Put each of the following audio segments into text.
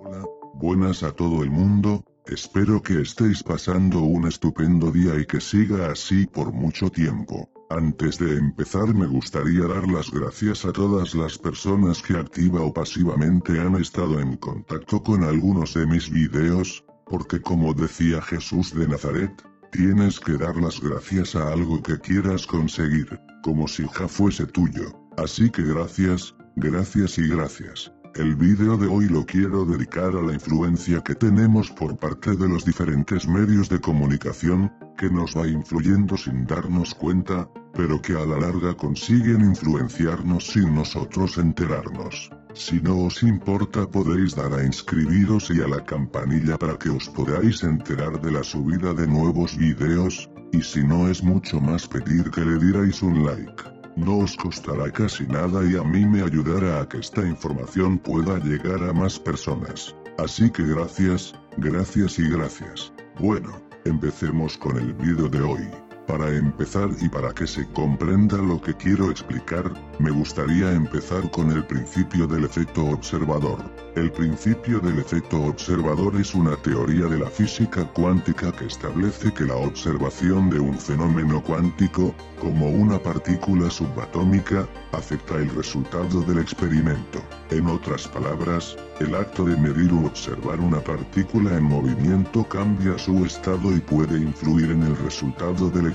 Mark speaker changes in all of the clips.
Speaker 1: Hola, buenas a todo el mundo, espero que estéis pasando un estupendo día y que siga así por mucho tiempo. Antes de empezar me gustaría dar las gracias a todas las personas que activa o pasivamente han estado en contacto con algunos de mis videos, porque como decía Jesús de Nazaret, tienes que dar las gracias a algo que quieras conseguir, como si ya fuese tuyo. Así que gracias, gracias y gracias. El vídeo de hoy lo quiero dedicar a la influencia que tenemos por parte de los diferentes medios de comunicación, que nos va influyendo sin darnos cuenta, pero que a la larga consiguen influenciarnos sin nosotros enterarnos. Si no os importa podéis dar a inscribiros y a la campanilla para que os podáis enterar de la subida de nuevos vídeos, y si no es mucho más pedir que le dierais un like. No os costará casi nada y a mí me ayudará a que esta información pueda llegar a más personas. Así que gracias, gracias y gracias. Bueno, empecemos con el vídeo de hoy. Para empezar y para que se comprenda lo que quiero explicar, me gustaría empezar con el principio del efecto observador. El principio del efecto observador es una teoría de la física cuántica que establece que la observación de un fenómeno cuántico, como una partícula subatómica, afecta el resultado del experimento. En otras palabras, el acto de medir o observar una partícula en movimiento cambia su estado y puede influir en el resultado del experimento.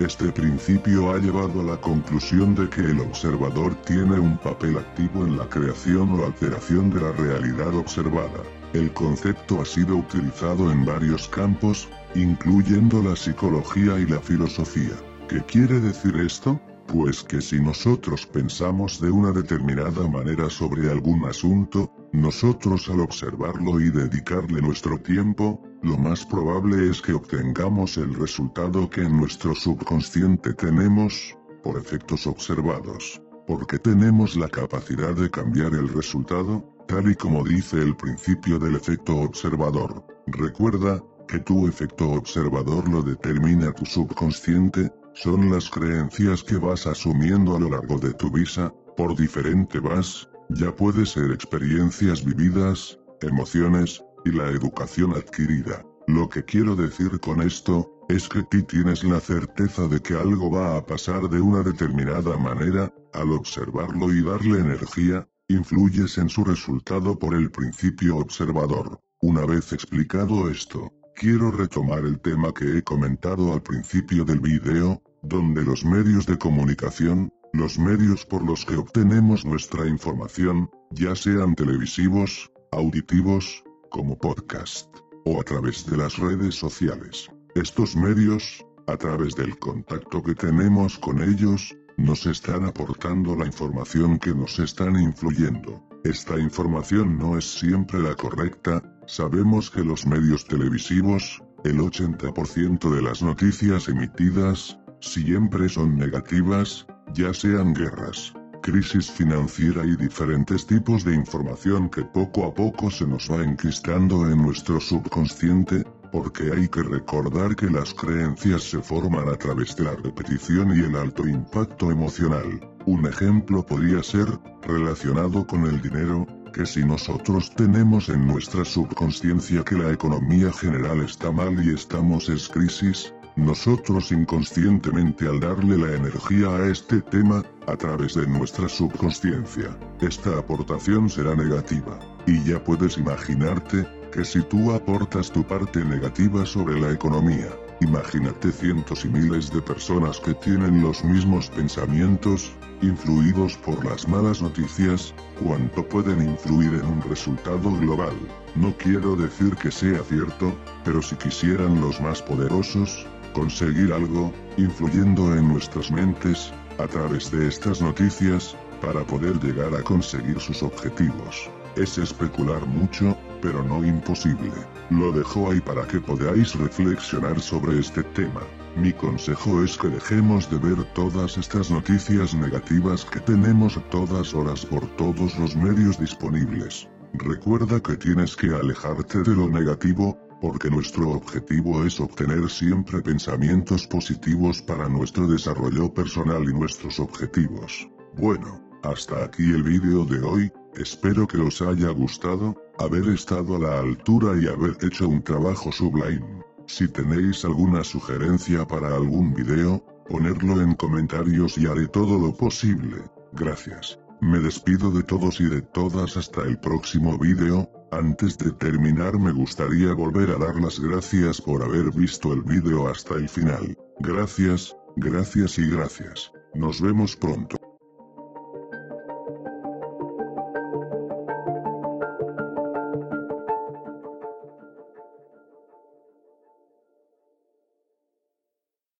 Speaker 1: Este principio ha llevado a la conclusión de que el observador tiene un papel activo en la creación o alteración de la realidad observada. El concepto ha sido utilizado en varios campos, incluyendo la psicología y la filosofía. ¿Qué quiere decir esto? Pues que si nosotros pensamos de una determinada manera sobre algún asunto, nosotros al observarlo y dedicarle nuestro tiempo, lo más probable es que obtengamos el resultado que en nuestro subconsciente tenemos, por efectos observados, porque tenemos la capacidad de cambiar el resultado, tal y como dice el principio del efecto observador. Recuerda, que tu efecto observador lo determina tu subconsciente, son las creencias que vas asumiendo a lo largo de tu vida, por diferente vas, ya puede ser experiencias vividas, emociones, y la educación adquirida. Lo que quiero decir con esto, es que ti tienes la certeza de que algo va a pasar de una determinada manera, al observarlo y darle energía, influyes en su resultado por el principio observador. Una vez explicado esto, quiero retomar el tema que he comentado al principio del video, donde los medios de comunicación, los medios por los que obtenemos nuestra información, ya sean televisivos, auditivos, como podcast, o a través de las redes sociales. Estos medios, a través del contacto que tenemos con ellos, nos están aportando la información que nos están influyendo. Esta información no es siempre la correcta, sabemos que los medios televisivos, el 80% de las noticias emitidas, siempre son negativas, ya sean guerras, crisis financiera y diferentes tipos de información que poco a poco se nos va enquistando en nuestro subconsciente, porque hay que recordar que las creencias se forman a través de la repetición y el alto impacto emocional. Un ejemplo podría ser, relacionado con el dinero, que si nosotros tenemos en nuestra subconsciencia que la economía general está mal y estamos en crisis, nosotros inconscientemente al darle la energía a este tema, a través de nuestra subconsciencia, esta aportación será negativa. Y ya puedes imaginarte, que si tú aportas tu parte negativa sobre la economía, imagínate cientos y miles de personas que tienen los mismos pensamientos, influidos por las malas noticias, cuánto pueden influir en un resultado global. No quiero decir que sea cierto, pero si quisieran los más poderosos, conseguir algo, influyendo en nuestras mentes, a través de estas noticias, para poder llegar a conseguir sus objetivos. Es especular mucho, pero no imposible. Lo dejo ahí para que podáis reflexionar sobre este tema. Mi consejo es que dejemos de ver todas estas noticias negativas que tenemos a todas horas por todos los medios disponibles. Recuerda que tienes que alejarte de lo negativo, porque nuestro objetivo es obtener siempre pensamientos positivos para nuestro desarrollo personal y nuestros objetivos. Bueno, Hasta aquí el vídeo de hoy, espero que os haya gustado, haber estado a la altura y haber hecho un trabajo sublime. Si tenéis alguna sugerencia para algún video, ponerlo en comentarios y haré todo lo posible. Gracias. Me despido de todos y de todas hasta el próximo vídeo, antes de terminar me gustaría volver a dar las gracias por haber visto el vídeo hasta el final. Gracias, gracias y gracias. Nos vemos pronto.